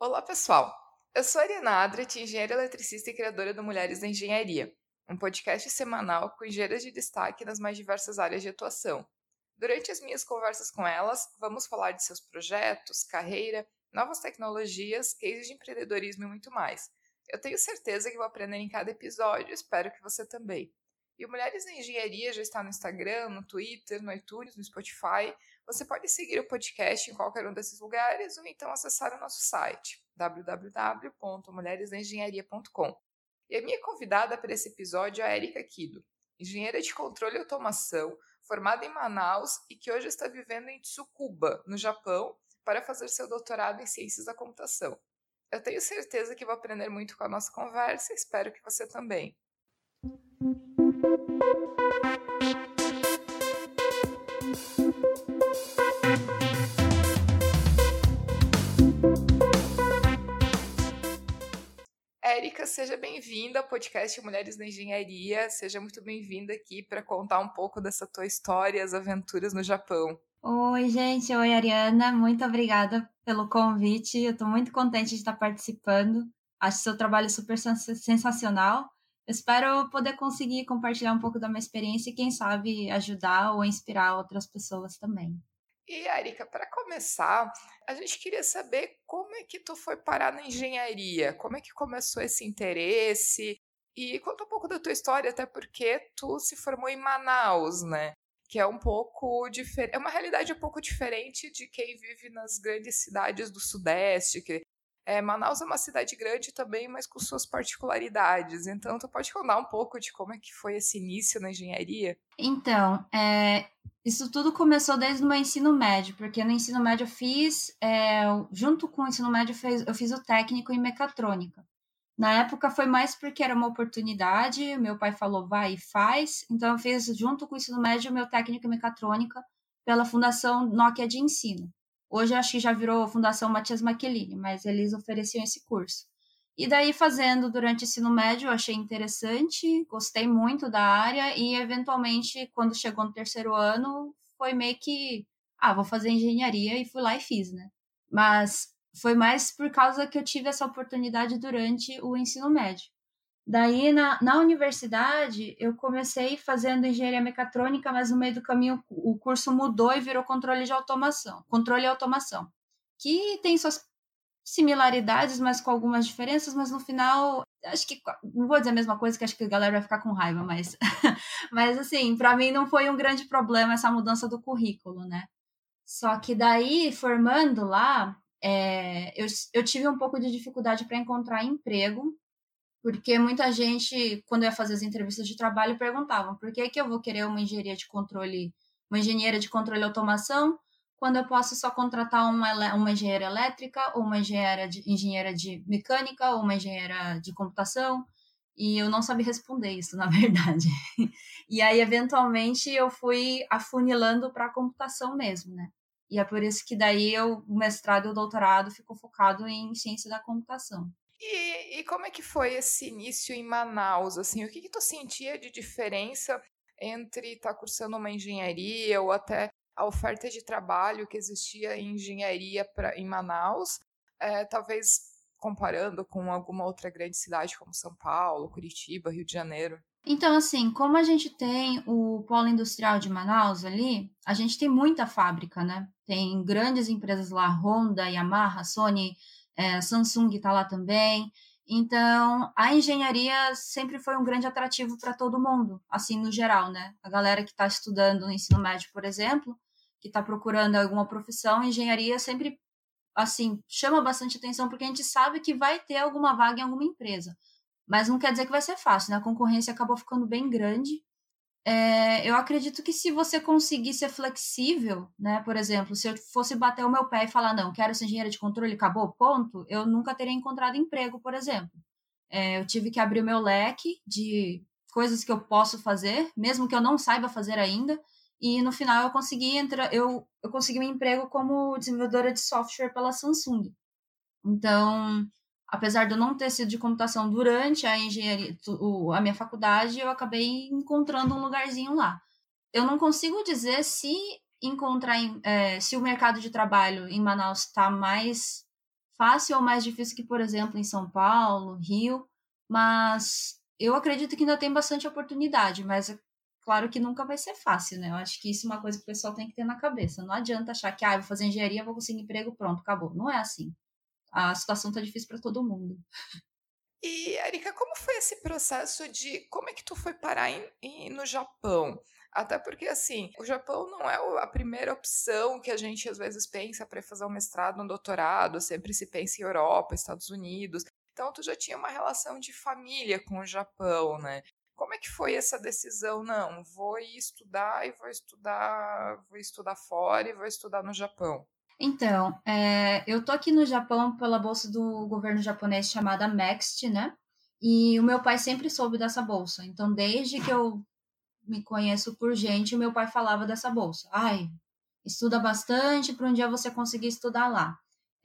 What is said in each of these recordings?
Olá, pessoal! Eu sou a Ariana Adret, engenheira eletricista e criadora do Mulheres da Engenharia, um podcast semanal com engenheiras de destaque nas mais diversas áreas de atuação. Durante as minhas conversas com elas, vamos falar de seus projetos, carreira, novas tecnologias, cases de empreendedorismo e muito mais. Eu tenho certeza que vou aprender em cada episódio, espero que você também. E o Mulheres na Engenharia já está no Instagram, no Twitter, no iTunes, no Spotify. Você pode seguir o podcast em qualquer um desses lugares ou então acessar o nosso site www.mulheresnaengenharia.com. E a minha convidada para esse episódio é a Erika Kido, engenheira de controle e automação, formada em Manaus e que hoje está vivendo em Tsukuba, no Japão, para fazer seu doutorado em ciências da computação. Eu tenho certeza que vou aprender muito com a nossa conversa e espero que você também. Érica, seja bem-vinda ao podcast Mulheres na Engenharia. Seja muito bem-vinda aqui para contar um pouco dessa tua história, as aventuras no Japão. Oi, gente. Oi, Ariana. Muito obrigada pelo convite. Eu estou muito contente de estar participando. Acho seu trabalho super sensacional. espero poder conseguir compartilhar um pouco da minha experiência e, quem sabe, ajudar ou inspirar outras pessoas também. E, Erika, para começar, a gente queria saber como é que tu foi parar na engenharia, como é que começou esse interesse, e conta um pouco da tua história, até porque tu se formou em Manaus, né? Que é um pouco diferente, é uma realidade um pouco diferente de quem vive nas grandes cidades do Sudeste, que é, Manaus é uma cidade grande também, mas com suas particularidades. Então, tu pode contar um pouco de como é que foi esse início na engenharia? Então, é, isso tudo começou desde o meu ensino médio, porque no ensino médio eu fiz, é, junto com o ensino médio, eu fiz, eu fiz o técnico em mecatrônica. Na época foi mais porque era uma oportunidade, meu pai falou vai e faz, então eu fiz junto com o ensino médio o meu técnico em mecatrônica pela Fundação Nokia de Ensino. Hoje acho que já virou Fundação Matias Maquelini, mas eles ofereciam esse curso. E daí, fazendo durante o ensino médio, eu achei interessante, gostei muito da área e, eventualmente, quando chegou no terceiro ano, foi meio que, ah, vou fazer engenharia e fui lá e fiz, né? Mas foi mais por causa que eu tive essa oportunidade durante o ensino médio. Daí, na, na universidade, eu comecei fazendo engenharia mecatrônica, mas no meio do caminho o curso mudou e virou controle de automação, controle e automação, que tem suas similaridades, mas com algumas diferenças, mas no final, acho que, não vou dizer a mesma coisa, que acho que a galera vai ficar com raiva, mas, mas assim, para mim não foi um grande problema essa mudança do currículo, né? Só que daí, formando lá, é, eu, eu tive um pouco de dificuldade para encontrar emprego, porque muita gente, quando ia fazer as entrevistas de trabalho, perguntavam por que, que eu vou querer uma engenharia de controle, uma engenheira de controle e automação, quando eu posso só contratar uma, uma engenheira elétrica, ou uma engenheira de, engenheira de mecânica, ou uma engenheira de computação, e eu não sabia responder isso, na verdade. e aí, eventualmente, eu fui afunilando para a computação mesmo, né? E é por isso que daí eu, o mestrado e o doutorado ficou focado em ciência da computação. E, e, como é que foi esse início em Manaus? Assim, o que, que tu sentia de diferença entre estar tá cursando uma engenharia ou até a oferta de trabalho que existia em engenharia pra, em Manaus, é, talvez comparando com alguma outra grande cidade como São Paulo, Curitiba, Rio de Janeiro? Então, assim, como a gente tem o polo industrial de Manaus ali, a gente tem muita fábrica, né? Tem grandes empresas lá, Honda, Yamaha, Sony, é, Samsung está lá também. Então, a engenharia sempre foi um grande atrativo para todo mundo, assim, no geral, né? A galera que está estudando no ensino médio, por exemplo, que está procurando alguma profissão, engenharia sempre, assim, chama bastante atenção, porque a gente sabe que vai ter alguma vaga em alguma empresa. Mas não quer dizer que vai ser fácil, né? A concorrência acabou ficando bem grande é, eu acredito que se você conseguir ser flexível, né? Por exemplo, se eu fosse bater o meu pé e falar, não, quero ser engenheiro de controle, acabou, ponto, eu nunca teria encontrado emprego, por exemplo. É, eu tive que abrir o meu leque de coisas que eu posso fazer, mesmo que eu não saiba fazer ainda, e no final eu consegui entrar, eu, eu consegui um emprego como desenvolvedora de software pela Samsung. Então, apesar de eu não ter sido de computação durante a engenharia, a minha faculdade, eu acabei encontrando um lugarzinho lá. Eu não consigo dizer se encontrar, é, se o mercado de trabalho em Manaus está mais fácil ou mais difícil que, por exemplo, em São Paulo, Rio, mas eu acredito que ainda tem bastante oportunidade, mas claro que nunca vai ser fácil, né? Eu acho que isso é uma coisa que o pessoal tem que ter na cabeça. Não adianta achar que, ah, vou fazer engenharia, vou conseguir emprego, pronto, acabou. Não é assim. A situação tá difícil para todo mundo. E, Erika, como foi esse processo de. Como é que tu foi parar em, em, no Japão? Até porque, assim, o Japão não é a primeira opção que a gente às vezes pensa para fazer um mestrado, um doutorado, sempre se pensa em Europa, Estados Unidos. Então, tu já tinha uma relação de família com o Japão, né? Como é que foi essa decisão? Não, vou estudar e vou estudar, vou estudar fora e vou estudar no Japão. Então, é, eu tô aqui no Japão pela bolsa do governo japonês chamada MEXT, né? E o meu pai sempre soube dessa bolsa. Então, desde que eu me conheço por gente, o meu pai falava dessa bolsa. Ai, estuda bastante para um dia você conseguir estudar lá.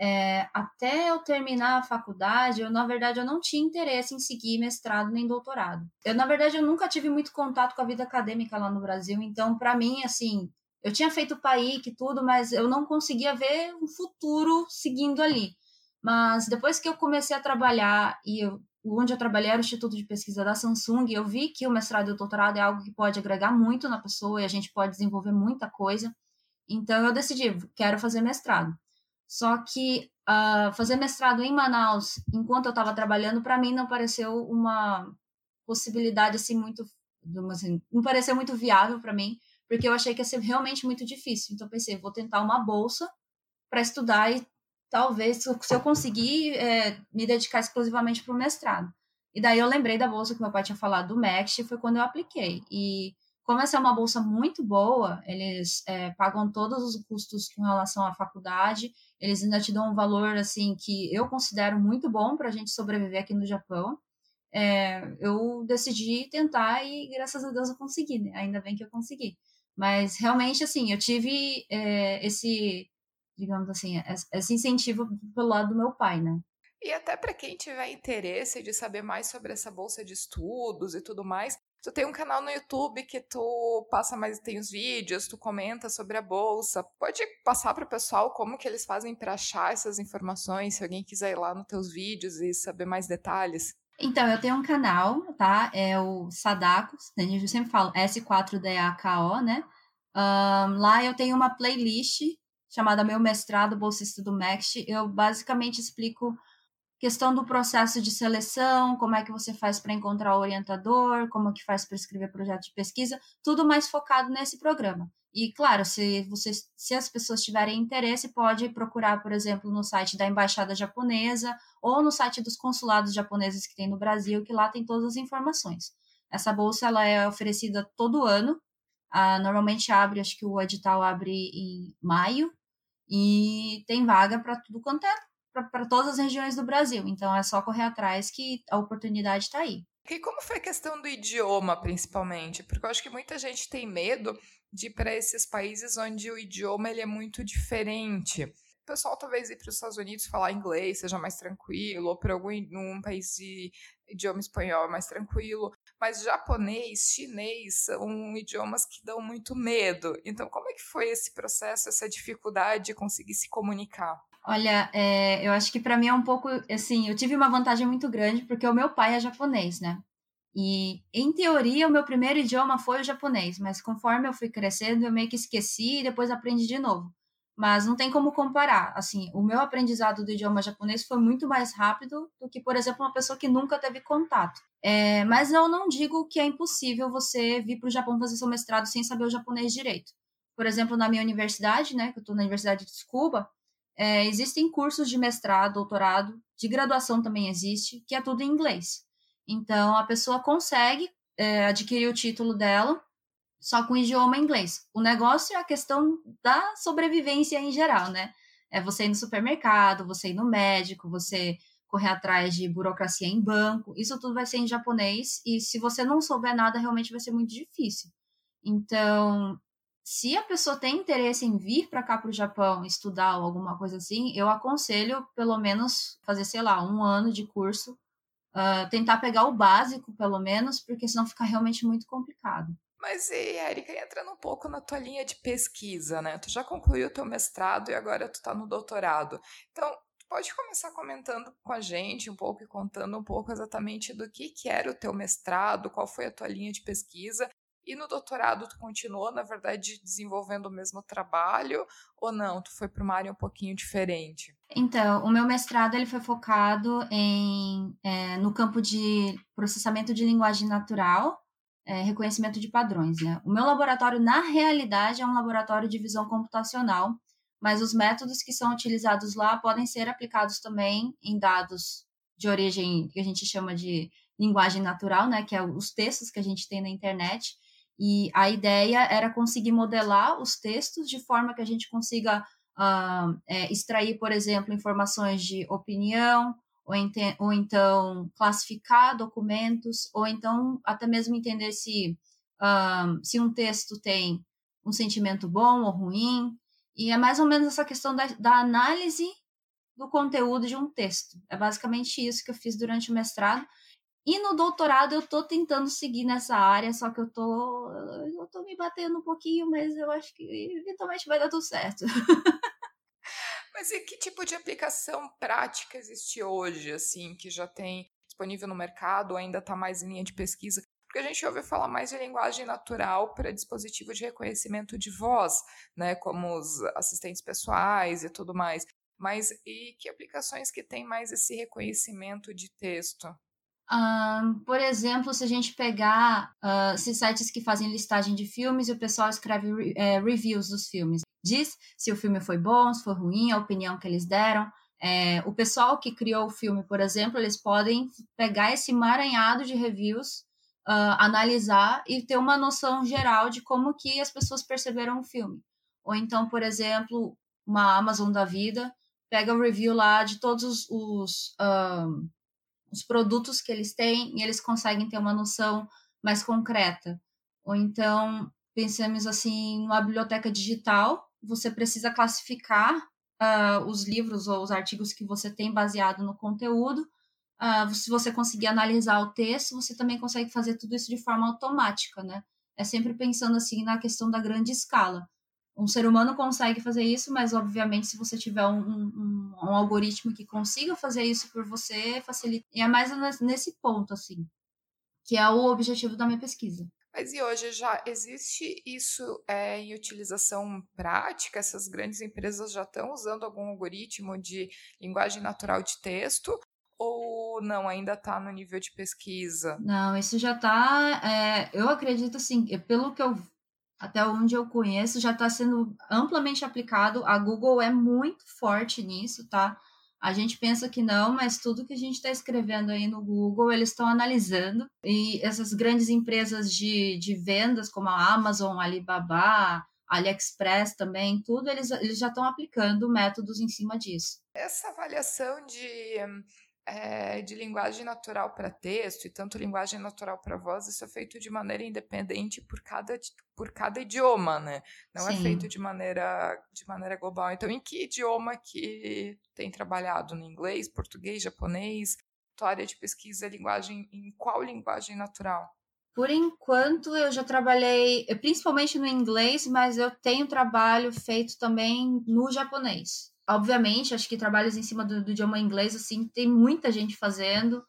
É, até eu terminar a faculdade, eu, na verdade, eu não tinha interesse em seguir mestrado nem doutorado. Eu, na verdade, eu nunca tive muito contato com a vida acadêmica lá no Brasil, então, para mim, assim, eu tinha feito PAIC e tudo, mas eu não conseguia ver um futuro seguindo ali. Mas depois que eu comecei a trabalhar e eu, onde eu trabalhei era o Instituto de Pesquisa da Samsung, eu vi que o mestrado e o doutorado é algo que pode agregar muito na pessoa e a gente pode desenvolver muita coisa. Então eu decidi, quero fazer mestrado. Só que uh, fazer mestrado em Manaus, enquanto eu estava trabalhando, para mim não pareceu uma possibilidade assim muito, assim, não pareceu muito viável para mim, porque eu achei que ia ser realmente muito difícil. Então, pensei, vou tentar uma bolsa para estudar e talvez, se eu conseguir, é, me dedicar exclusivamente para o mestrado. E daí eu lembrei da bolsa que meu pai tinha falado do MEXT, foi quando eu apliquei. E como essa é uma bolsa muito boa, eles é, pagam todos os custos com relação à faculdade, eles ainda te dão um valor, assim, que eu considero muito bom para a gente sobreviver aqui no Japão. É, eu decidi tentar e graças a Deus eu consegui, né? Ainda bem que eu consegui. Mas realmente, assim, eu tive é, esse, digamos assim, esse incentivo pelo lado do meu pai, né? E até para quem tiver interesse de saber mais sobre essa bolsa de estudos e tudo mais, tu tem um canal no YouTube que tu passa mais, tem os vídeos, tu comenta sobre a bolsa. Pode passar para o pessoal como que eles fazem para achar essas informações, se alguém quiser ir lá nos teus vídeos e saber mais detalhes. Então, eu tenho um canal, tá? É o Sadako, né? eu sempre falo S4DAKO, né? Um, lá eu tenho uma playlist chamada Meu Mestrado Bolsista do MEXT. Eu basicamente explico questão do processo de seleção, como é que você faz para encontrar o orientador, como é que faz para escrever projeto de pesquisa, tudo mais focado nesse programa. E claro, se vocês, se as pessoas tiverem interesse, pode procurar, por exemplo, no site da embaixada japonesa ou no site dos consulados japoneses que tem no Brasil, que lá tem todas as informações. Essa bolsa ela é oferecida todo ano. Ah, normalmente abre, acho que o edital abre em maio e tem vaga para tudo quanto é para todas as regiões do Brasil. Então é só correr atrás que a oportunidade está aí. E como foi a questão do idioma, principalmente? Porque eu acho que muita gente tem medo de ir para esses países onde o idioma ele é muito diferente. O pessoal talvez ir para os Estados Unidos falar inglês seja mais tranquilo, ou para algum um país de idioma espanhol mais tranquilo, mas japonês, chinês são idiomas que dão muito medo. Então, como é que foi esse processo, essa dificuldade de conseguir se comunicar? Olha, é, eu acho que para mim é um pouco assim. Eu tive uma vantagem muito grande porque o meu pai é japonês, né? E, em teoria, o meu primeiro idioma foi o japonês, mas conforme eu fui crescendo, eu meio que esqueci e depois aprendi de novo. Mas não tem como comparar. Assim, o meu aprendizado do idioma japonês foi muito mais rápido do que, por exemplo, uma pessoa que nunca teve contato. É, mas eu não digo que é impossível você vir para o Japão fazer seu mestrado sem saber o japonês direito. Por exemplo, na minha universidade, né, que eu estou na Universidade de Tsukuba, é, existem cursos de mestrado, doutorado, de graduação também existe, que é tudo em inglês. Então, a pessoa consegue é, adquirir o título dela só com idioma inglês. O negócio é a questão da sobrevivência em geral, né? É você ir no supermercado, você ir no médico, você correr atrás de burocracia em banco. Isso tudo vai ser em japonês e se você não souber nada, realmente vai ser muito difícil. Então, se a pessoa tem interesse em vir para cá para o Japão estudar ou alguma coisa assim, eu aconselho pelo menos fazer, sei lá, um ano de curso uh, tentar pegar o básico, pelo menos, porque senão fica realmente muito complicado. Mas e, Erika, entrando um pouco na tua linha de pesquisa, né? Tu já concluiu o teu mestrado e agora tu tá no doutorado. Então, pode começar comentando com a gente um pouco e contando um pouco exatamente do que, que era o teu mestrado, qual foi a tua linha de pesquisa e no doutorado tu continuou, na verdade, desenvolvendo o mesmo trabalho ou não? Tu foi para uma área um pouquinho diferente? Então, o meu mestrado ele foi focado em, é, no campo de processamento de linguagem natural, é, reconhecimento de padrões. Né? O meu laboratório, na realidade, é um laboratório de visão computacional, mas os métodos que são utilizados lá podem ser aplicados também em dados de origem que a gente chama de linguagem natural, né, que é os textos que a gente tem na internet, e a ideia era conseguir modelar os textos de forma que a gente consiga uh, é, extrair, por exemplo, informações de opinião, ou, ou, então classificar documentos, ou então até mesmo entender se, uh, se um texto tem um sentimento bom ou ruim. E é mais ou menos essa questão da, da análise do conteúdo de um texto. É basicamente isso que eu fiz durante o mestrado. E no doutorado eu tô tentando seguir nessa área, só que eu tô, eu tô me batendo um pouquinho, mas eu acho que eventualmente vai dar tudo certo. mas e que tipo de aplicação prática existe hoje, assim, que já tem disponível no mercado, ainda está mais em linha de pesquisa? Porque a gente ouve falar mais de linguagem natural para dispositivo de reconhecimento de voz, né, como os assistentes pessoais e tudo mais. Mas e que aplicações que tem mais esse reconhecimento de texto? Um, por exemplo, se a gente pegar uh, sites que fazem listagem de filmes e o pessoal escreve é, reviews dos filmes, diz se o filme foi bom, se foi ruim, a opinião que eles deram. É, o pessoal que criou o filme, por exemplo, eles podem pegar esse emaranhado de reviews, uh, analisar e ter uma noção geral de como que as pessoas perceberam o filme. Ou então, por exemplo, uma Amazon da vida pega o review lá de todos os, os um, os produtos que eles têm e eles conseguem ter uma noção mais concreta. Ou então, pensamos assim, numa biblioteca digital, você precisa classificar uh, os livros ou os artigos que você tem baseado no conteúdo. Uh, se você conseguir analisar o texto, você também consegue fazer tudo isso de forma automática, né? É sempre pensando assim na questão da grande escala um ser humano consegue fazer isso, mas obviamente se você tiver um, um, um, algoritmo que consiga fazer isso por você, facilita. E é mais nesse ponto, assim, que é o objetivo da minha pesquisa. Mas e hoje já existe isso é, em utilização prática? Essas grandes empresas já estão usando algum algoritmo de linguagem natural de texto? Ou não, ainda está no nível de pesquisa? Não, isso já está. É, eu acredito assim, pelo que eu até onde eu conheço, já está sendo amplamente aplicado. A Google é muito forte nisso, tá? A gente pensa que não, mas tudo que a gente está escrevendo aí no Google, eles estão analisando. E essas grandes empresas de, de vendas, como a Amazon, Alibaba, AliExpress também, tudo, eles, eles já estão aplicando métodos em cima disso. Essa avaliação de é, de linguagem natural para texto e tanto linguagem natural para voz, isso é feito de maneira independente por cada, por cada idioma, né? Não é Sim. é feito de maneira, de maneira global. Então, em que idioma que tem trabalhado? No inglês, português, japonês? Tua área de pesquisa é linguagem, em qual linguagem natural? Por enquanto, eu já trabalhei principalmente no inglês, mas eu tenho trabalho feito também no japonês obviamente, acho que trabalhos em cima do, do, idioma inglês, assim, tem muita gente fazendo,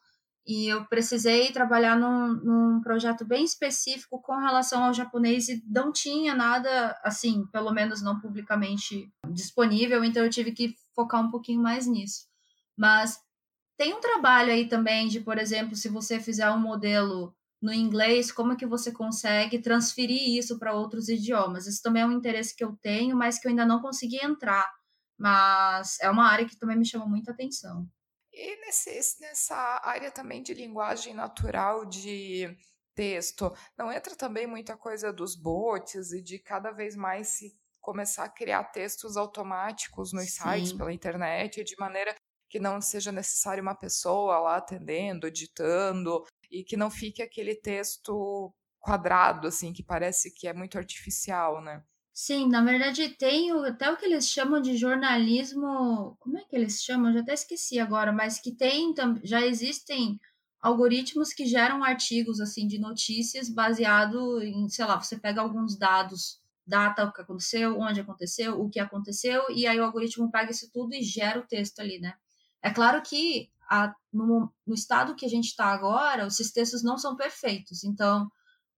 e eu precisei trabalhar num, num projeto bem específico com relação ao japonês e não tinha nada, assim, pelo menos não publicamente disponível, então eu tive que focar um pouquinho mais nisso. Mas tem um trabalho aí também de, por exemplo, se você fizer um modelo no inglês, como é que você consegue transferir isso para outros idiomas? Isso também é um interesse que eu tenho, mas que eu ainda não consegui entrar mas é uma área que também me chama muita atenção. E nesse, nessa área também de linguagem natural de texto, não entra também muita coisa dos bots e de cada vez mais se começar a criar textos automáticos nos Sim. sites pela internet, de maneira que não seja necessário uma pessoa lá atendendo, editando, e que não fique aquele texto quadrado, assim, que parece que é muito artificial, né? Sim, na verdade tem o, até o que eles chamam de jornalismo. Como é que eles chamam? Eu já até esqueci agora, mas que tem já existem algoritmos que geram artigos assim de notícias baseado em, sei lá, você pega alguns dados, data o que aconteceu, onde aconteceu, o que aconteceu, e aí o algoritmo pega isso tudo e gera o texto ali, né? É claro que a, no, no estado que a gente está agora, os textos não são perfeitos. Então,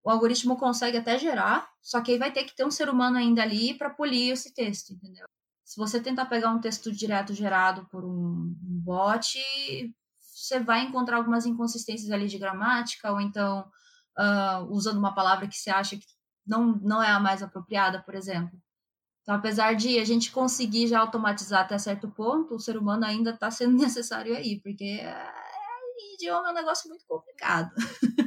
o algoritmo consegue até gerar, só que aí vai ter que ter um ser humano ainda ali para polir esse texto, entendeu? Se você tentar pegar um texto direto gerado por um, um bot, você vai encontrar algumas inconsistências ali de gramática, ou então uh, usando uma palavra que você acha que não, não é a mais apropriada, por exemplo. Então, apesar de a gente conseguir já automatizar até certo ponto, o ser humano ainda está sendo necessário aí, porque é, idioma é um negócio muito complicado.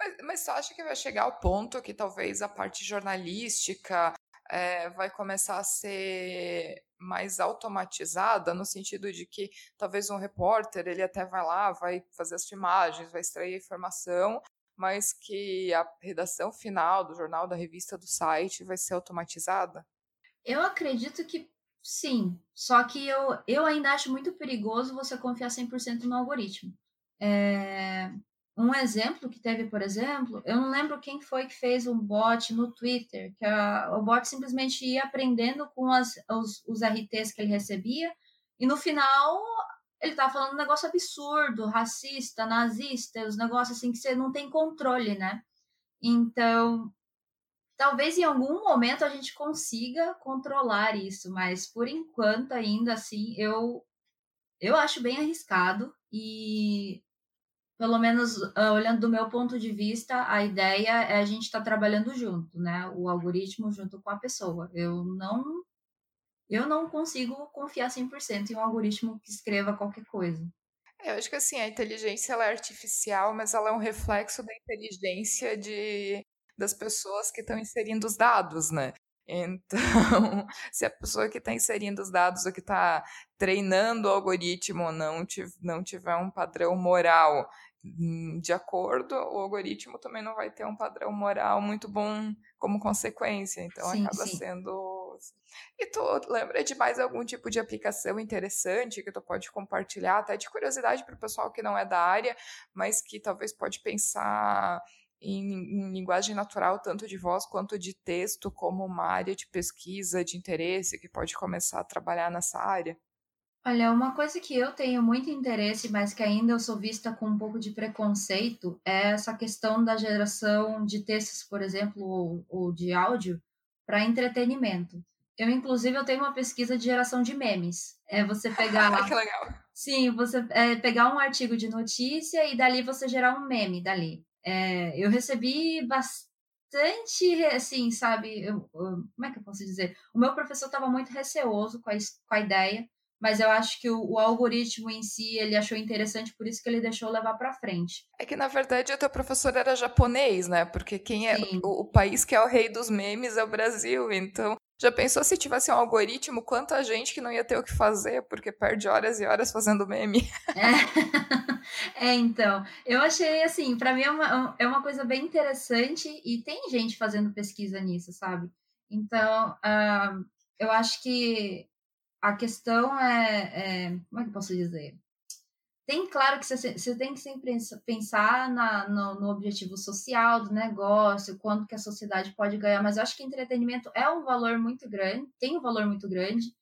Mas, mas você acha que vai chegar ao ponto que talvez a parte jornalística é, vai começar a ser mais automatizada, no sentido de que talvez um repórter, ele até vai lá, vai fazer as filmagens, vai extrair a informação, mas que a redação final do jornal, da revista, do site vai ser automatizada? Eu acredito que sim, só que eu, eu ainda acho muito perigoso você confiar 100% no algoritmo. É, um exemplo que teve, por exemplo, eu não lembro quem foi que fez um bot no Twitter, que a, o bot simplesmente ia aprendendo com as, os, os RTs que ele recebia, e no final ele estava falando um negócio absurdo, racista, nazista, os negócios assim que você não tem controle, né? Então, Talvez em algum momento a gente consiga controlar isso, mas por enquanto ainda assim eu eu acho bem arriscado e pelo menos uh, olhando do meu ponto de vista, a ideia é a gente estar tá trabalhando junto, né? O algoritmo junto com a pessoa. Eu não eu não consigo confiar 100% em um algoritmo que escreva qualquer coisa. É, eu acho que assim, a inteligência ela é artificial, mas ela é um reflexo da inteligência de das pessoas que estão inserindo os dados, né? Então, se a pessoa que está inserindo os dados ou que está treinando o algoritmo não, não tiver um padrão moral de acordo, o algoritmo também não vai ter um padrão moral muito bom como consequência. Então, sim, acaba sim. sendo. E tu lembra de mais algum tipo de aplicação interessante que tu pode compartilhar, até de curiosidade para o pessoal que não é da área, mas que talvez pode pensar em, em, linguagem natural, tanto de voz quanto de texto, como uma área de pesquisa, de interesse, que pode começar a trabalhar nessa área? Olha, uma coisa que eu tenho muito interesse, mas que ainda eu sou vista com um pouco de preconceito, é essa questão da geração de textos, por exemplo, ou, ou de áudio, para entretenimento. Eu, inclusive, eu tenho uma pesquisa de geração de memes. É você pegar. que legal. Sim, você é, pegar um artigo de notícia e dali você gerar um meme dali. É, eu recebi bastante, assim, sabe? Eu, eu, como é que eu posso dizer? O meu professor estava muito receoso com a, com a ideia, mas eu acho que o, o, algoritmo em si ele achou interessante, por isso que ele deixou levar para frente. É que na verdade o teu professor era japonês, né? Porque quem é o, o, país que é o rei dos memes é o Brasil, então já pensou se tivesse um algoritmo, quanta gente que não ia ter o que fazer, porque perde horas e horas fazendo meme? É, é então, eu achei assim, para mim é uma, é uma coisa bem interessante e tem gente fazendo pesquisa nisso, sabe? Então, uh, eu acho que a questão é, é, como é que eu posso dizer? tem claro que você, tem que sempre pensar na, no, no, objetivo social do negócio, quanto que a sociedade pode ganhar, mas eu acho que entretenimento é um valor muito grande, tem um valor muito grande,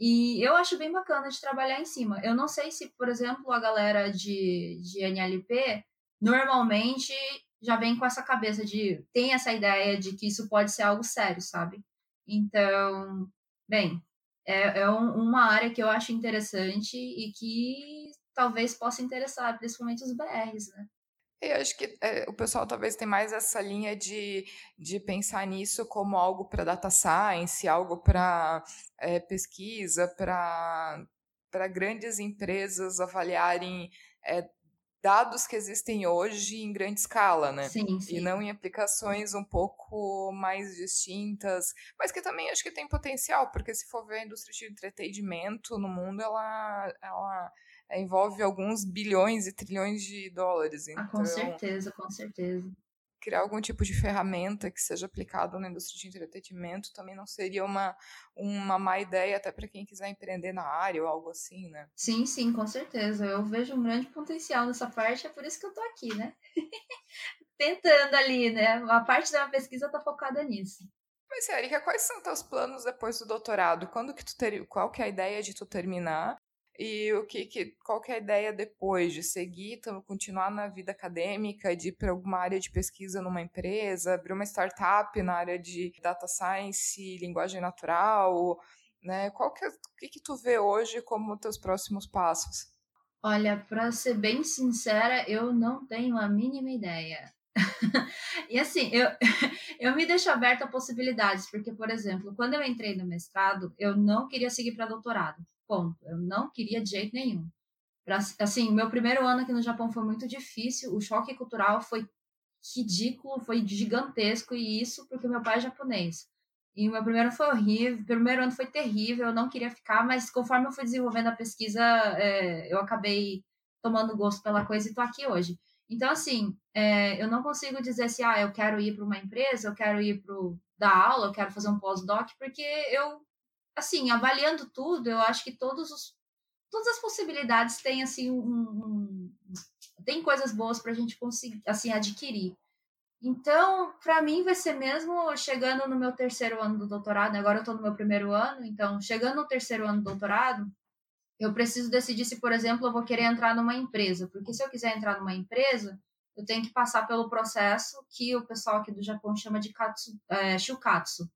e eu acho bem bacana de trabalhar em cima. Eu não sei se, por exemplo, a galera de, de NLP normalmente já vem com essa cabeça de tem essa ideia de que isso pode ser algo sério, sabe? Então, bem, é, é um, uma área que eu acho interessante e que talvez possa interessar, principalmente os BRs, né? Eu acho que é, o pessoal talvez tem mais essa linha de, de pensar nisso como algo para data science, algo para é, pesquisa, para grandes empresas avaliarem é, dados que existem hoje em grande escala, né? Sim, sim. E não em aplicações um pouco mais distintas, mas que também acho que tem potencial, porque se for ver a indústria de entretenimento no mundo, ela, ela envolve alguns bilhões e trilhões de dólares. Então, ah, com então certeza, com certeza. Criar algum tipo de ferramenta que seja aplicada na indústria de entretenimento também não seria uma, uma má ideia, até para quem quiser empreender na área ou algo assim, né? Sim, sim, com certeza. Eu vejo um grande potencial nessa parte, é por isso que eu tô aqui, né? Tentando ali, né? A parte da pesquisa tá focada nisso. Mas, Erika, quais são teus planos depois do doutorado? Quando que tu ter... Qual que é a ideia de tu terminar? E o que, que qual que é a ideia depois de seguir, continuar na vida acadêmica, de ir para alguma área de pesquisa numa empresa, abrir uma startup na área de data science, linguagem natural, né? Qual que é, o que, que tu vê hoje como teus próximos passos? Olha, para ser bem sincera, eu não tenho a mínima ideia. e assim, eu, eu me deixo aberta a possibilidades, porque, por exemplo, quando eu entrei no mestrado, eu não queria seguir para doutorado. Ponto. Eu não queria de jeito nenhum. Pra, assim, meu primeiro ano aqui no Japão foi muito difícil, o choque cultural foi ridículo, foi gigantesco, e isso porque meu pai é japonês. E o meu primeiro foi horrível, primeiro ano foi terrível, eu não queria ficar, mas conforme eu fui desenvolvendo a pesquisa, é, eu acabei tomando gosto pela coisa e tô aqui hoje. Então, assim, é, eu não consigo dizer assim, ah, eu quero ir para uma empresa, eu quero ir para dar aula, eu quero fazer um pós-doc, porque eu, assim, avaliando tudo, eu acho que todos os, todas as possibilidades têm, assim, um, um tem coisas boas para a gente conseguir, assim, adquirir. Então, para mim vai ser mesmo chegando no meu terceiro ano do doutorado, agora eu estou no meu primeiro ano, então, chegando no terceiro ano do doutorado, eu preciso decidir se, por exemplo, eu vou querer entrar numa empresa, porque se eu quiser entrar numa empresa, eu tenho que passar pelo processo que o pessoal aqui do Japão chama de katsu, é, shukatsu.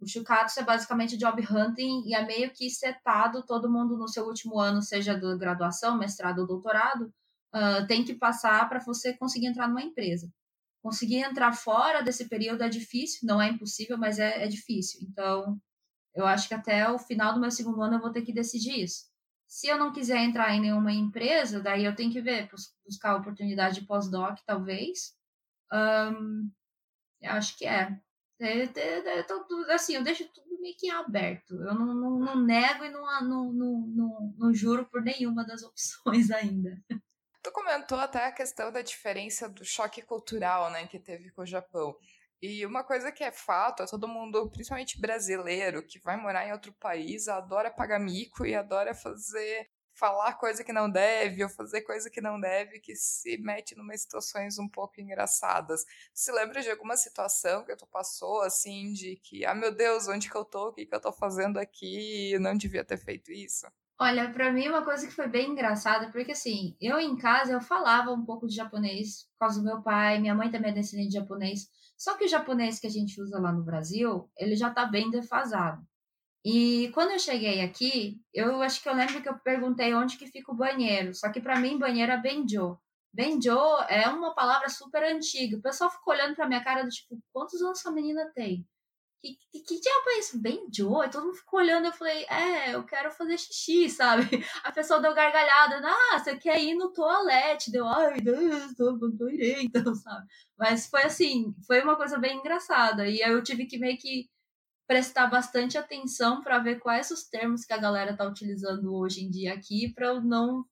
O shukatsu é basicamente job hunting e é meio que setado todo mundo no seu último ano, seja da graduação, mestrado ou doutorado, uh, tem que passar para você conseguir entrar numa empresa. Conseguir entrar fora desse período é difícil, não é impossível, mas é, é difícil. Então, eu acho que até o final do meu segundo ano eu vou ter que decidir isso. Se eu não quiser entrar em nenhuma empresa, daí eu tenho que ver, buscar oportunidade de pós-doc, talvez. Um, acho que é. é assim, eu deixo tudo meio que aberto. Eu não, não, não nego e não, não, não, não, juro por nenhuma das opções ainda. Tu comentou até a questão da diferença do choque cultural, né, que teve com o Japão. E uma coisa que é fato, é todo mundo, principalmente brasileiro, que vai morar em outro país, adora pagar mico e adora fazer falar coisa que não deve ou fazer coisa que não deve, que se mete em situações um pouco engraçadas. Se lembra de alguma situação que tu passou assim de que, ah, meu Deus, onde que eu tô? O que que eu tô fazendo aqui? Eu não devia ter feito isso. Olha, para mim uma coisa que foi bem engraçada, porque assim, eu em casa eu falava um pouco de japonês por causa do meu pai, minha mãe também é descendente de japonês. Só que o japonês que a gente usa lá no Brasil, ele já tá bem defasado. E quando eu cheguei aqui, eu acho que eu lembro que eu perguntei onde que fica o banheiro. Só que para mim banheiro é benjo. Benjo é uma palavra super antiga. O pessoal ficou olhando para minha cara do tipo, quantos anos essa menina tem? Que, que, diabo é isso? Bem Joe? Todo mundo ficou olhando, eu falei, é, eu quero fazer xixi, sabe? A pessoa deu gargalhada, ah, você quer ir no toalete? Deu, ai, Deus, tô, tô irei, então, sabe? Mas foi assim, foi uma coisa bem engraçada. E eu tive que meio que prestar bastante atenção para ver quais os termos que a galera tá utilizando hoje em dia aqui, para eu não,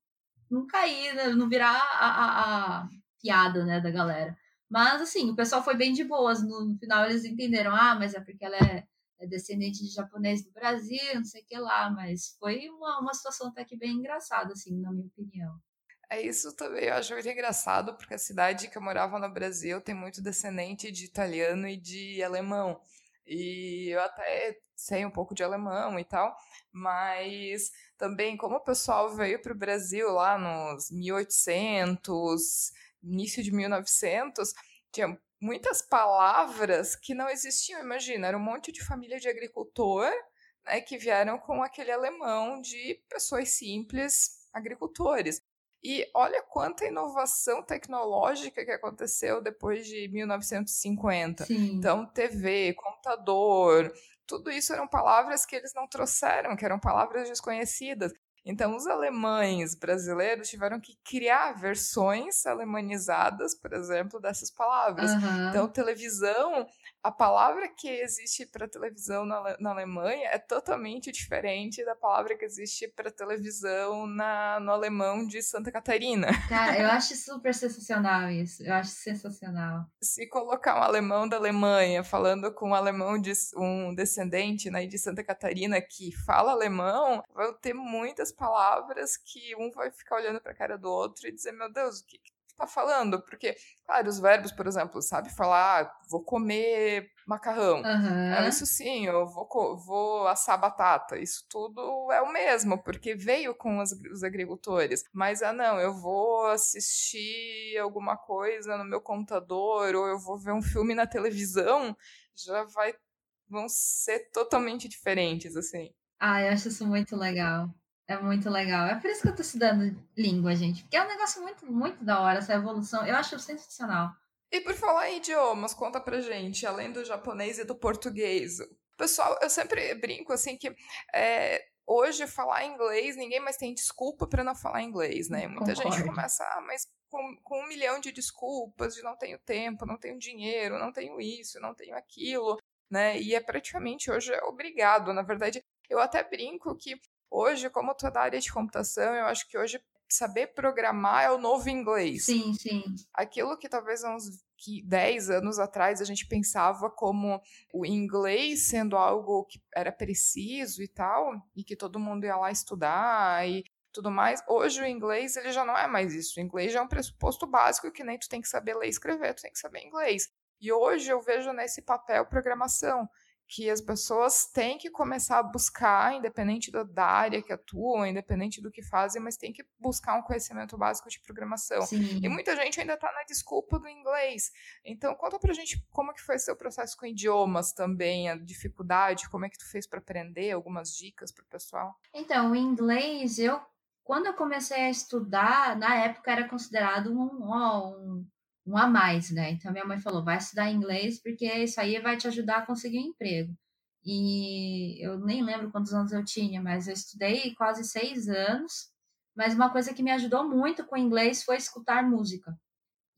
não cair, né? não virar a, a, a piada, né, da galera. Mas, assim, o pessoal foi bem de boas. No, final, eles entenderam, ah, mas é porque ela é, é, descendente de japonês do Brasil, não sei o que lá. Mas foi uma, uma situação até que bem engraçada, assim, na minha opinião. É isso também, eu acho muito engraçado, porque a cidade que eu morava no Brasil tem muito descendente de italiano e de alemão. E eu até sei um pouco de alemão e tal, mas também como o pessoal veio para o Brasil lá nos 1800, início de 1900, tinha muitas palavras que não existiam. Imagina, era um monte de família de agricultor né, que vieram com aquele alemão de pessoas simples, agricultores. E olha quanta inovação tecnológica que aconteceu depois de 1950. Sim. Então, TV, computador, tudo isso eram palavras que eles não trouxeram, que eram palavras desconhecidas. Então, os alemães brasileiros tiveram que criar versões alemanizadas, por exemplo, dessas palavras. Uhum. Então, televisão a palavra que existe para televisão na, na, Alemanha é totalmente diferente da palavra que existe para televisão na, no alemão de Santa Catarina. Cara, eu acho super sensacional isso. Eu acho sensacional. Se colocar um alemão da Alemanha falando com um alemão de um descendente né, de Santa Catarina que fala alemão, vai ter muitas palavras que um vai ficar olhando para a cara do outro e dizer: Meu Deus, o que, tá falando, porque, claro, os verbos, por exemplo, sabe falar, vou comer macarrão. Uhum. isso sim, eu vou, vou assar batata. Isso tudo é o mesmo, porque veio com os, os agricultores. Mas, ah, não, eu vou assistir alguma coisa no meu computador, ou eu vou ver um filme na televisão, já vai vão ser totalmente diferentes, assim. Ah, eu acho isso muito legal. É muito legal. É por isso que eu tô estudando língua, gente. Porque é um negócio muito, muito da hora, essa evolução. Eu acho sensacional. E por falar em idiomas, conta pra gente, além do japonês e do português. Pessoal, eu sempre brinco assim que é, hoje falar inglês, ninguém mais tem desculpa para não falar inglês, né? Muita Concordo. gente começa, ah, mas com, com, um milhão de desculpas de não tenho tempo, não tenho dinheiro, não tenho isso, não tenho aquilo, né? E é praticamente hoje é obrigado. Na verdade, eu até brinco que hoje, como toda da área de computação, eu acho que hoje saber programar é o novo inglês. Sim, sim. Aquilo que talvez uns que 10 anos atrás a gente pensava como o inglês sendo algo que era preciso e tal, e que todo mundo ia lá estudar e tudo mais. Hoje o inglês ele já não é mais isso. O inglês já é um pressuposto básico que nem tu tem que saber ler e escrever, tu tem que saber inglês. E hoje eu vejo nesse papel programação que as pessoas têm que começar a buscar, independente da área que atuam, independente do que fazem, mas tem que buscar um conhecimento básico de programação. Sim. E muita gente ainda está na desculpa do inglês. Então, conta pra gente como que foi seu processo com idiomas também, a dificuldade, como é que tu fez para aprender, algumas dicas para o pessoal. Então, o inglês, eu quando eu comecei a estudar, na época era considerado um, um um a mais, né? Então minha mãe falou: vai estudar inglês porque isso aí vai te ajudar a conseguir um emprego. E eu nem lembro quantos anos eu tinha, mas eu estudei quase seis anos. Mas uma coisa que me ajudou muito com o inglês foi escutar música.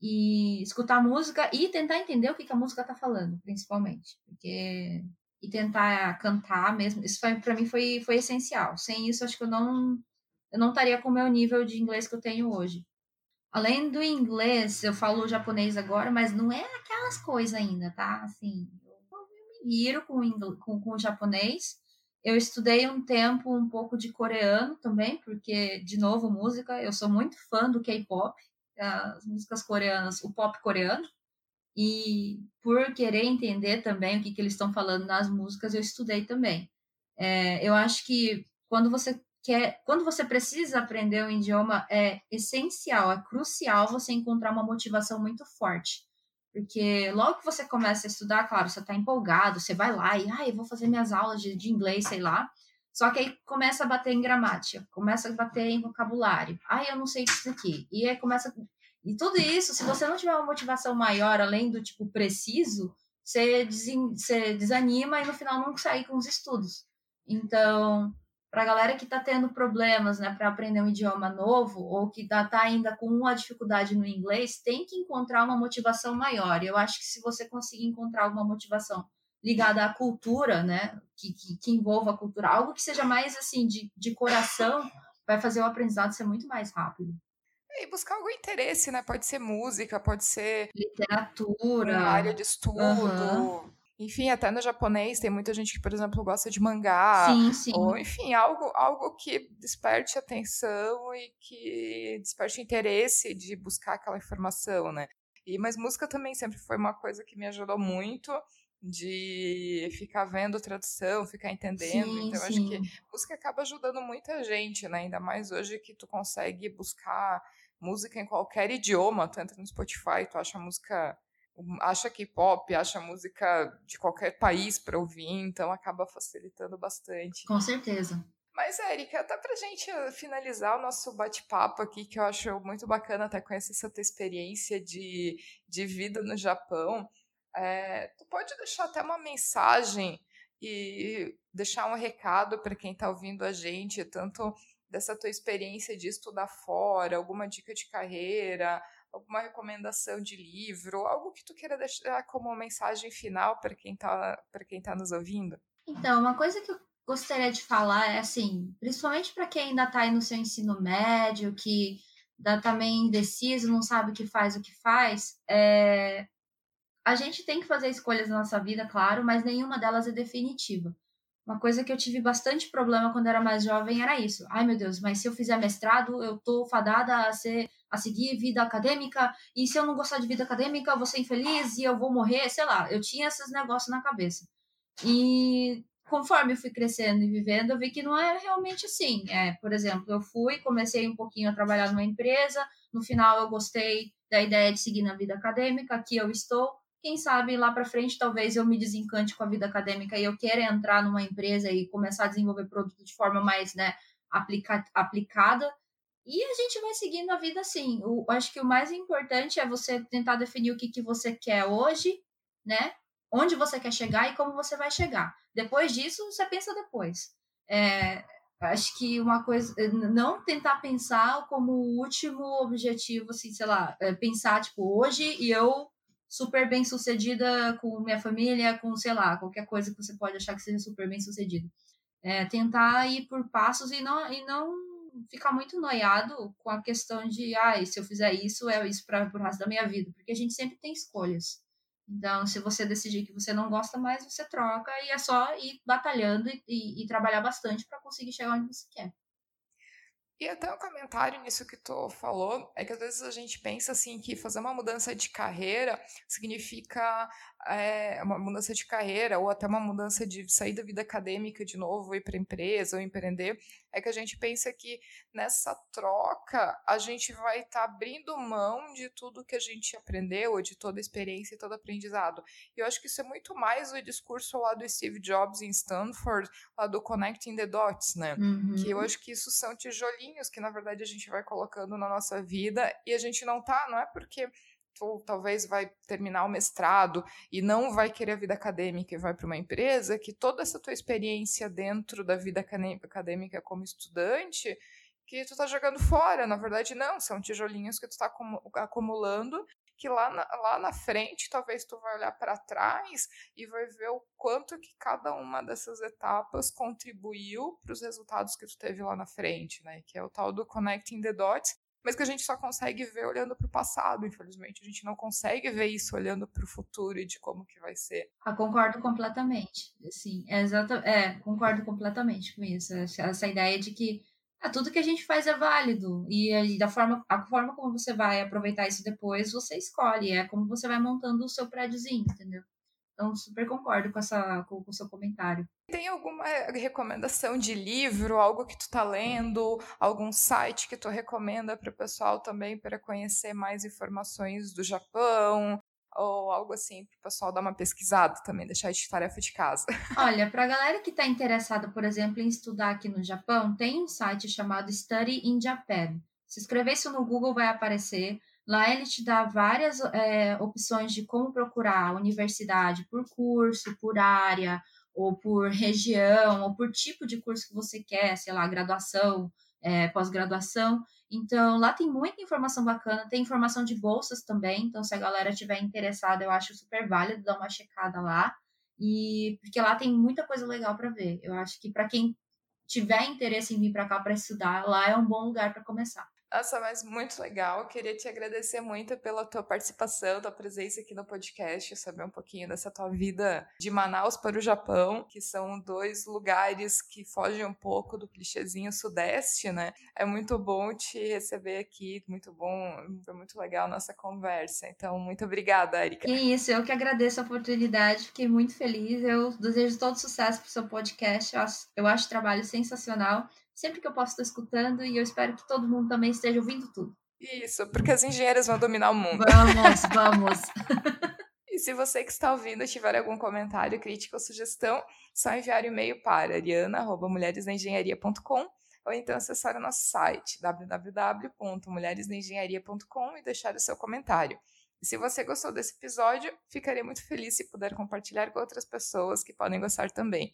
E escutar música e tentar entender o que, que a música tá falando, principalmente. Porque e tentar cantar mesmo. Isso para mim foi, foi essencial. Sem isso, acho que eu não eu não estaria com o meu nível de inglês que eu tenho hoje. Além do inglês, eu falo japonês agora, mas não é aquelas coisas ainda, tá? Assim, eu me viro com, inglês, com, com o japonês. Eu estudei um tempo um pouco de coreano também, porque, de novo, música. Eu sou muito fã do K-pop, as músicas coreanas, o pop coreano. E por querer entender também o que, que eles estão falando nas músicas, eu estudei também. É, eu acho que quando você que é quando você precisa aprender um idioma, é essencial, é crucial você encontrar uma motivação muito forte. Porque logo que você começa a estudar, claro, você está empolgado, você vai lá e, ah, eu vou fazer minhas aulas de, de inglês, sei lá. Só que aí começa a bater em gramática, começa a bater em vocabulário. Ah, eu não sei disso aqui. E aí começa. E tudo isso, se você não tiver uma motivação maior, além do tipo preciso, você, você desanima e no final não sai com os estudos. Então, para a galera que está tendo problemas né, para aprender um idioma novo ou que está tá ainda com uma dificuldade no inglês, tem que encontrar uma motivação maior. Eu acho que se você conseguir encontrar uma motivação ligada à cultura, né, que, que, que, envolva a cultura, algo que seja mais assim de, de coração, vai fazer o aprendizado ser muito mais rápido. E buscar algum interesse, né? Pode ser música, pode ser literatura, uma área de estudo. Uhum enfim, até no japonês tem muita gente que, por exemplo, gosta de mangá. Sim, sim. Ou, enfim, algo, algo que desperte atenção e que desperte interesse de buscar aquela informação, né? E, mas música também sempre foi uma coisa que me ajudou muito de ficar vendo tradução, ficar entendendo. Sim, então, acho que música acaba ajudando muita gente, né? Ainda mais hoje que tu consegue buscar música em qualquer idioma. Tu entra no Spotify, tu acha música acha K-pop, acha música de qualquer país para ouvir, então acaba facilitando bastante. Com certeza. Mas, Érica, até pra gente finalizar o nosso bate-papo aqui, que eu acho muito bacana até conhecer essa tua experiência de, de vida no Japão, é, tu pode deixar até uma mensagem e deixar um recado para quem está ouvindo a gente, tanto dessa tua experiência de estudar fora, alguma dica de carreira, alguma recomendação de livro, algo que tu queira deixar como mensagem final para quem está para quem tá nos ouvindo? Então, uma coisa que eu gostaria de falar é assim, principalmente para quem ainda está aí no seu ensino médio, que ainda está meio indeciso, não sabe o que faz, o que faz, é... a gente tem que fazer escolhas na nossa vida, claro, mas nenhuma delas é definitiva. Uma coisa que eu tive bastante problema quando era mais jovem era isso. Ai, meu Deus, mas se eu fizer mestrado, eu tô fadada a ser a seguir vida acadêmica, e se eu não gostar de vida acadêmica, eu vou ser infeliz e eu vou morrer, sei lá. Eu tinha esses negócios na cabeça. E conforme eu fui crescendo e vivendo, eu vi que não é realmente assim. É, por exemplo, eu fui, comecei um pouquinho a trabalhar numa empresa, no final eu gostei da ideia de seguir na vida acadêmica, aqui eu estou. Quem sabe lá para frente talvez eu me desencante com a vida acadêmica e eu queira entrar numa empresa e começar a desenvolver produto de forma mais né, aplica aplicada. E a gente vai seguindo a vida assim. Eu acho que o mais importante é você tentar definir o que, que você quer hoje, né? Onde você quer chegar e como você vai chegar. Depois disso, você pensa depois. É, acho que uma coisa, não tentar pensar como o último objetivo, assim, sei lá, é pensar, tipo, hoje e eu super bem sucedida com minha família, com, sei lá, qualquer coisa que você pode achar que seja super bem sucedido. É, tentar ir por passos e não, e não ficar muito noiado com a questão de, ah, se eu fizer isso, é isso para o resto da minha vida, porque a gente sempre tem escolhas. Então, se você decidir que você não gosta mais, você troca e é só ir batalhando e, e, e trabalhar bastante para conseguir chegar onde você quer. E até um comentário nisso que tu falou, é que às vezes a gente pensa assim que fazer uma mudança de carreira significa é, uma mudança de carreira ou até uma mudança de sair da vida acadêmica de novo, ir para empresa ou empreender, é que a gente pensa que nessa troca a gente vai estar tá abrindo mão de tudo que a gente aprendeu, de toda a experiência e todo aprendizado. E eu acho que isso é muito mais o discurso lá do Steve Jobs em Stanford, lá do Connecting the Dots, né? Uhum. Que eu acho que isso são tijolinhos que na verdade a gente vai colocando na nossa vida e a gente não tá, não é porque tu talvez vai terminar o mestrado e não vai querer a vida acadêmica e vai para uma empresa, que toda essa tua experiência dentro da vida acadêmica como estudante, que tu tá jogando fora. Na verdade, não, são tijolinhos que tu tá acumulando, que lá na, lá na frente talvez tu vai olhar para trás e vai ver o quanto que cada uma dessas etapas contribuiu para os resultados que tu teve lá na frente, né? Que é o tal do connecting the dots, mas que a gente só consegue ver olhando para o passado, infelizmente. A gente não consegue ver isso olhando para o futuro e de como que vai ser. Ah, concordo completamente. Sim, é, exato, é, concordo completamente com isso. Essa ideia de que ah, tudo que a gente faz é válido. E, e, da forma, a forma como você vai aproveitar isso depois, você escolhe. É como você vai montando o seu prédiozinho, entendeu? Então, super concordo com, essa, com, o seu comentário. Tem alguma recomendação de livro, algo que tu tá lendo, algum site que tu recomenda para o pessoal também para conhecer mais informações do Japão, ou algo assim para o pessoal dar uma pesquisada também, deixar de tarefa de casa. Olha, para a galera que está interessada, por exemplo, em estudar aqui no Japão, tem um site chamado Study in Japan. Se escrever isso no Google vai aparecer. Lá ele te dá várias é, opções de como procurar a universidade por curso, por área, ou por região, ou por tipo de curso que você quer, sei lá, graduação, é, pós-graduação. Então, lá tem muita informação bacana, tem informação de bolsas também. Então, se a galera estiver interessada, eu acho super válido dar uma checada lá. E porque lá tem muita coisa legal para ver. Eu acho que para quem tiver interesse em vir para cá para estudar, lá é um bom lugar para começar. Nossa, mas muito legal. Queria te agradecer muito pela tua participação, tua presença aqui no podcast, saber um pouquinho dessa tua vida de Manaus para o Japão, que são dois lugares que fogem um pouco do clichêzinho sudeste, né? É muito bom te receber aqui, muito bom, foi muito legal a nossa conversa. Então, muito obrigada, Erika. Que isso, eu que agradeço a oportunidade, fiquei muito feliz. Eu desejo todo sucesso para o seu podcast. Eu acho, eu acho o trabalho sensacional sempre que eu posso estar escutando e eu espero que todo mundo também esteja ouvindo tudo. Isso, porque as engenheiras vão dominar o mundo. Vamos, vamos. e se você que está ouvindo tiver algum comentário, crítica ou sugestão, só enviar o um e-mail para ariana.mulheresnaengenharia.com ou então acessar o nosso site www.mulheresnaengenharia.com e deixar o seu comentário. E se você gostou desse episódio, ficaria muito feliz se puder compartilhar com outras pessoas que podem gostar também.